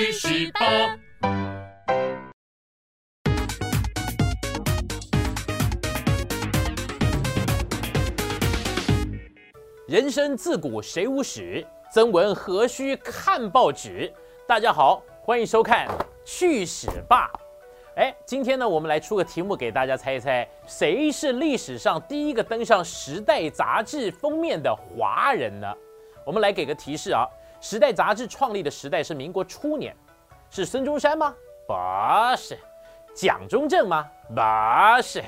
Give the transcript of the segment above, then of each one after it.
历史吧。人生自古谁无死，曾闻何须看报纸？大家好，欢迎收看《去史吧》。哎，今天呢，我们来出个题目给大家猜一猜，谁是历史上第一个登上《时代》杂志封面的华人呢？我们来给个提示啊，《时代》杂志创立的时代是民国初年，是孙中山吗？不是。蒋中正吗？不是。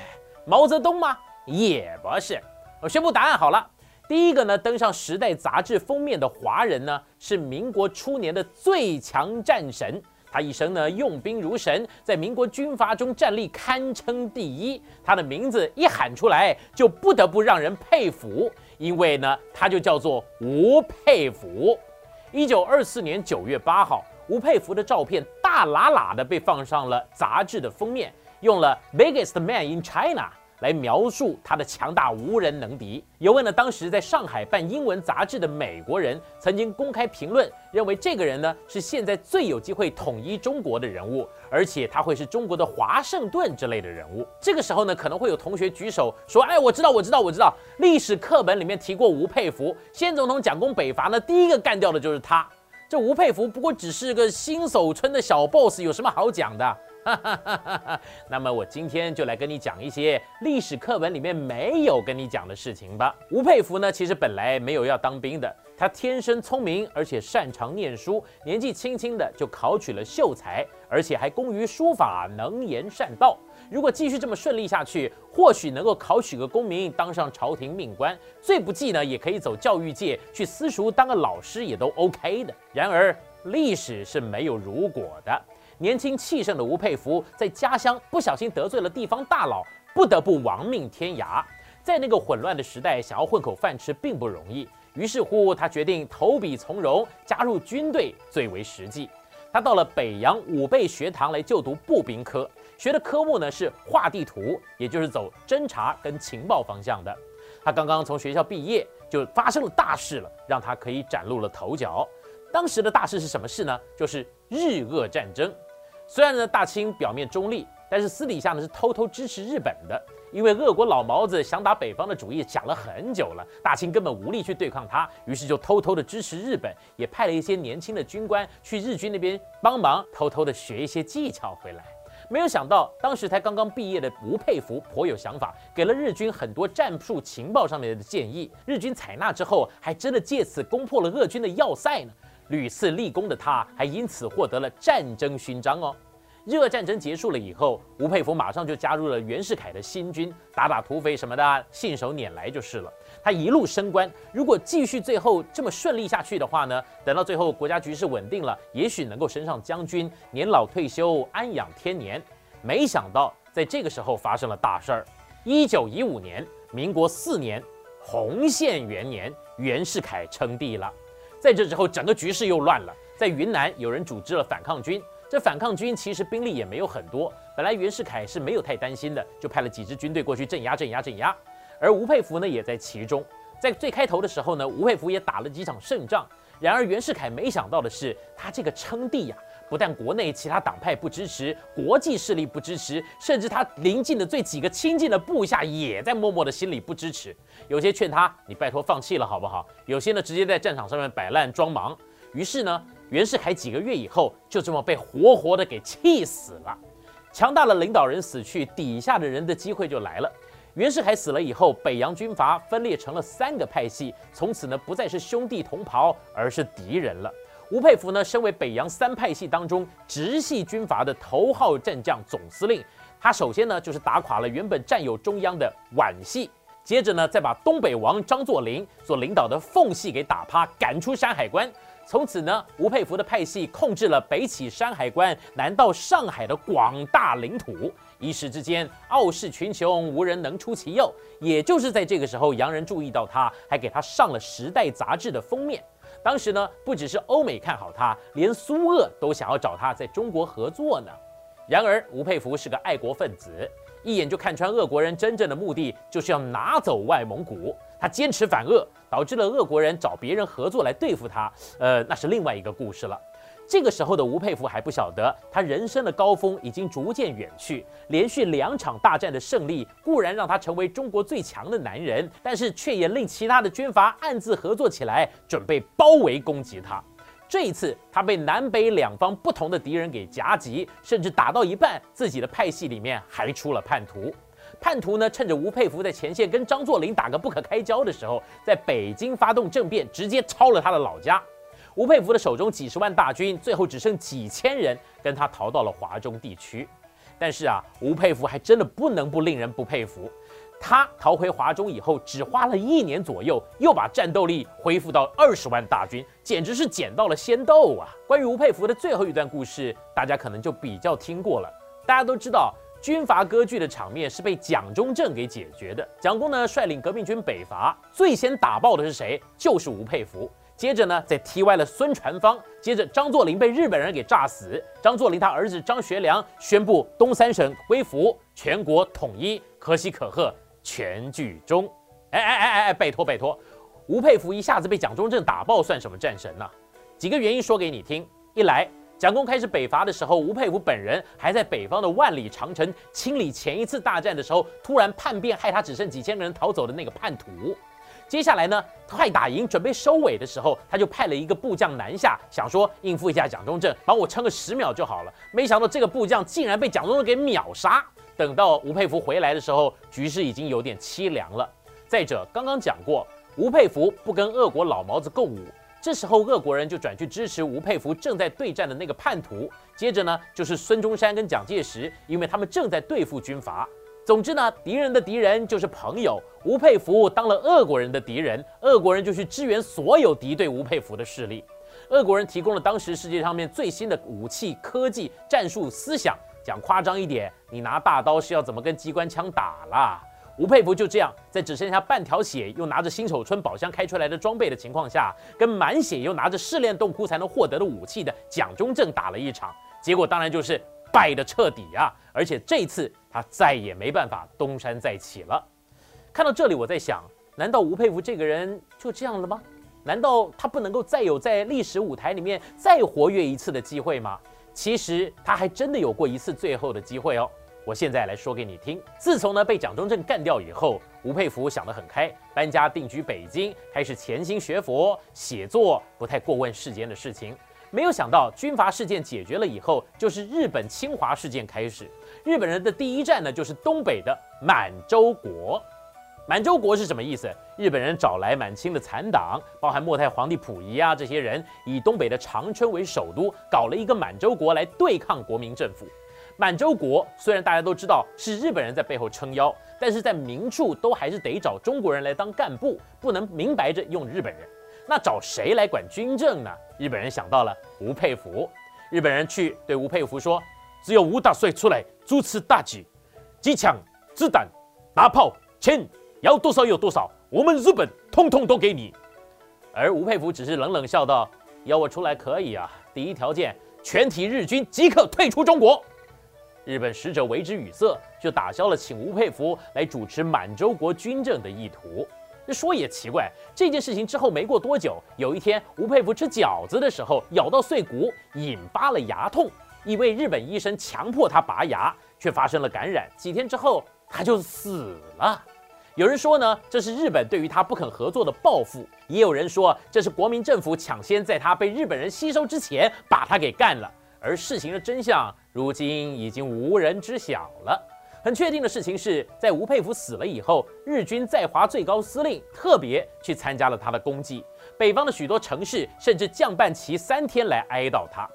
毛泽东吗？也不是。我宣布答案好了。第一个呢，登上《时代》杂志封面的华人呢，是民国初年的最强战神。他一生呢用兵如神，在民国军阀中战力堪称第一。他的名字一喊出来，就不得不让人佩服，因为呢，他就叫做吴佩孚。一九二四年九月八号，吴佩孚的照片大喇喇的被放上了杂志的封面，用了 “biggest man in China”。来描述他的强大无人能敌。有位呢，当时在上海办英文杂志的美国人曾经公开评论，认为这个人呢是现在最有机会统一中国的人物，而且他会是中国的华盛顿之类的人物。这个时候呢，可能会有同学举手说：“哎，我知道，我知道，我知道，历史课本里面提过吴佩孚，先总统蒋公北伐呢，第一个干掉的就是他。这吴佩孚不过只是个新手村的小 boss，有什么好讲的？”哈哈哈哈哈！那么我今天就来跟你讲一些历史课文里面没有跟你讲的事情吧。吴佩孚呢，其实本来没有要当兵的，他天生聪明，而且擅长念书，年纪轻轻的就考取了秀才，而且还工于书法，能言善道。如果继续这么顺利下去，或许能够考取个功名，当上朝廷命官，最不济呢，也可以走教育界去私塾当个老师，也都 OK 的。然而历史是没有如果的。年轻气盛的吴佩孚在家乡不小心得罪了地方大佬，不得不亡命天涯。在那个混乱的时代，想要混口饭吃并不容易。于是乎，他决定投笔从戎，加入军队最为实际。他到了北洋武备学堂来就读步兵科，学的科目呢是画地图，也就是走侦察跟情报方向的。他刚刚从学校毕业，就发生了大事了，让他可以崭露了头角。当时的大事是什么事呢？就是日俄战争。虽然呢，大清表面中立，但是私底下呢是偷偷支持日本的。因为俄国老毛子想打北方的主意想了很久了，大清根本无力去对抗他，于是就偷偷的支持日本，也派了一些年轻的军官去日军那边帮忙，偷偷的学一些技巧回来。没有想到，当时才刚刚毕业的吴佩孚颇有想法，给了日军很多战术情报上面的建议。日军采纳之后，还真的借此攻破了俄军的要塞呢。屡次立功的他，还因此获得了战争勋章哦。热战争结束了以后，吴佩孚马上就加入了袁世凯的新军，打打土匪什么的，信手拈来就是了。他一路升官，如果继续最后这么顺利下去的话呢，等到最后国家局势稳定了，也许能够升上将军，年老退休，安养天年。没想到在这个时候发生了大事儿。一九一五年，民国四年，洪宪元年，袁世凯称帝了。在这之后，整个局势又乱了。在云南，有人组织了反抗军。这反抗军其实兵力也没有很多。本来袁世凯是没有太担心的，就派了几支军队过去镇压、镇压、镇压。而吴佩孚呢，也在其中。在最开头的时候呢，吴佩孚也打了几场胜仗。然而袁世凯没想到的是，他这个称帝呀。不但国内其他党派不支持，国际势力不支持，甚至他临近的最几个亲近的部下也在默默的心里不支持。有些劝他，你拜托放弃了好不好？有些呢，直接在战场上面摆烂装忙。于是呢，袁世凯几个月以后就这么被活活的给气死了。强大的领导人死去，底下的人的机会就来了。袁世凯死了以后，北洋军阀分裂成了三个派系，从此呢，不再是兄弟同袍，而是敌人了。吴佩孚呢，身为北洋三派系当中直系军阀的头号战将、总司令，他首先呢就是打垮了原本占有中央的皖系，接着呢再把东北王张作霖所领导的奉系给打趴，赶出山海关。从此呢，吴佩孚的派系控制了北起山海关、南到上海的广大领土，一时之间傲视群雄，无人能出其右。也就是在这个时候，洋人注意到他，还给他上了《时代》杂志的封面。当时呢，不只是欧美看好他，连苏俄都想要找他在中国合作呢。然而，吴佩孚是个爱国分子，一眼就看穿俄国人真正的目的就是要拿走外蒙古。他坚持反俄，导致了俄国人找别人合作来对付他。呃，那是另外一个故事了。这个时候的吴佩孚还不晓得，他人生的高峰已经逐渐远去。连续两场大战的胜利固然让他成为中国最强的男人，但是却也令其他的军阀暗自合作起来，准备包围攻击他。这一次，他被南北两方不同的敌人给夹击，甚至打到一半，自己的派系里面还出了叛徒。叛徒呢，趁着吴佩孚在前线跟张作霖打个不可开交的时候，在北京发动政变，直接抄了他的老家。吴佩孚的手中几十万大军，最后只剩几千人，跟他逃到了华中地区。但是啊，吴佩孚还真的不能不令人不佩服。他逃回华中以后，只花了一年左右，又把战斗力恢复到二十万大军，简直是捡到了仙豆啊！关于吴佩孚的最后一段故事，大家可能就比较听过了。大家都知道，军阀割据的场面是被蒋中正给解决的。蒋公呢，率领革命军北伐，最先打爆的是谁？就是吴佩孚。接着呢，再踢歪了孙传芳。接着，张作霖被日本人给炸死。张作霖他儿子张学良宣布东三省归服，全国统一，可喜可贺，全剧终。哎哎哎哎哎，拜托拜托，吴佩孚一下子被蒋中正打爆，算什么战神呢？几个原因说给你听：一来，蒋公开始北伐的时候，吴佩孚本人还在北方的万里长城清理前一次大战的时候，突然叛变，害他只剩几千个人逃走的那个叛徒。接下来呢，快打赢，准备收尾的时候，他就派了一个部将南下，想说应付一下蒋中正，帮我撑个十秒就好了。没想到这个部将竟然被蒋中正给秒杀。等到吴佩孚回来的时候，局势已经有点凄凉了。再者，刚刚讲过，吴佩孚不跟俄国老毛子共舞，这时候俄国人就转去支持吴佩孚正在对战的那个叛徒。接着呢，就是孙中山跟蒋介石，因为他们正在对付军阀。总之呢，敌人的敌人就是朋友。吴佩孚当了俄国人的敌人，俄国人就去支援所有敌对吴佩孚的势力。俄国人提供了当时世界上面最新的武器、科技、战术、思想。讲夸张一点，你拿大刀是要怎么跟机关枪打啦？吴佩孚就这样，在只剩下半条血，又拿着新手春宝箱开出来的装备的情况下，跟满血又拿着试炼洞窟才能获得的武器的蒋中正打了一场，结果当然就是败得彻底啊！而且这次。他再也没办法东山再起了。看到这里，我在想，难道吴佩孚这个人就这样了吗？难道他不能够再有在历史舞台里面再活跃一次的机会吗？其实他还真的有过一次最后的机会哦。我现在来说给你听。自从呢被蒋中正干掉以后，吴佩孚想得很开，搬家定居北京，开始潜心学佛、写作，不太过问世间的事情。没有想到军阀事件解决了以后，就是日本侵华事件开始。日本人的第一站呢，就是东北的满洲国。满洲国是什么意思？日本人找来满清的残党，包含末代皇帝溥仪啊这些人，以东北的长春为首都，搞了一个满洲国来对抗国民政府。满洲国虽然大家都知道是日本人在背后撑腰，但是在明处都还是得找中国人来当干部，不能明摆着用日本人。那找谁来管军政呢？日本人想到了吴佩孚。日本人去对吴佩孚说：“只有吴大帅出来主持大局，机枪、子弹、大炮、钱要多少有多少，我们日本通通都给你。”而吴佩孚只是冷冷笑道：“要我出来可以啊，第一条件，全体日军即刻退出中国。”日本使者为之语塞，就打消了请吴佩孚来主持满洲国军政的意图。说也奇怪，这件事情之后没过多久，有一天吴佩孚吃饺子的时候咬到碎骨，引发了牙痛。一位日本医生强迫他拔牙，却发生了感染。几天之后他就死了。有人说呢，这是日本对于他不肯合作的报复；也有人说这是国民政府抢先在他被日本人吸收之前把他给干了。而事情的真相，如今已经无人知晓了。很确定的事情是，在吴佩孚死了以后，日军在华最高司令特别去参加了他的功绩，北方的许多城市甚至降半旗三天来哀悼他。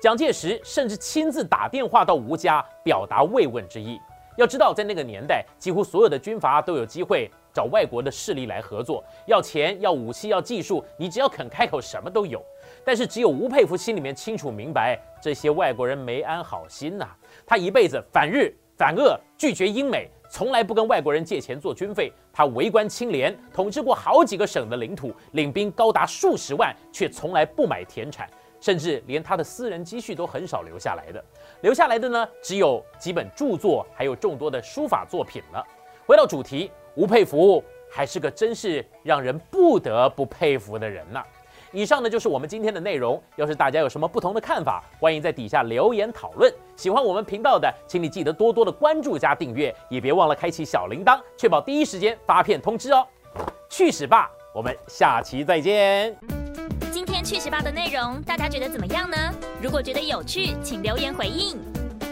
蒋介石甚至亲自打电话到吴家表达慰问之意。要知道，在那个年代，几乎所有的军阀都有机会找外国的势力来合作，要钱、要武器、要技术，你只要肯开口，什么都有。但是只有吴佩孚心里面清楚明白，这些外国人没安好心呐，他一辈子反日。反恶拒绝英美，从来不跟外国人借钱做军费。他为官清廉，统治过好几个省的领土，领兵高达数十万，却从来不买田产，甚至连他的私人积蓄都很少留下来的。留下来的呢，只有几本著作，还有众多的书法作品了。回到主题，吴佩孚还是个真是让人不得不佩服的人呐。以上呢就是我们今天的内容。要是大家有什么不同的看法，欢迎在底下留言讨论。喜欢我们频道的，请你记得多多的关注加订阅，也别忘了开启小铃铛，确保第一时间发片通知哦。去史吧，我们下期再见。今天去屎吧的内容，大家觉得怎么样呢？如果觉得有趣，请留言回应。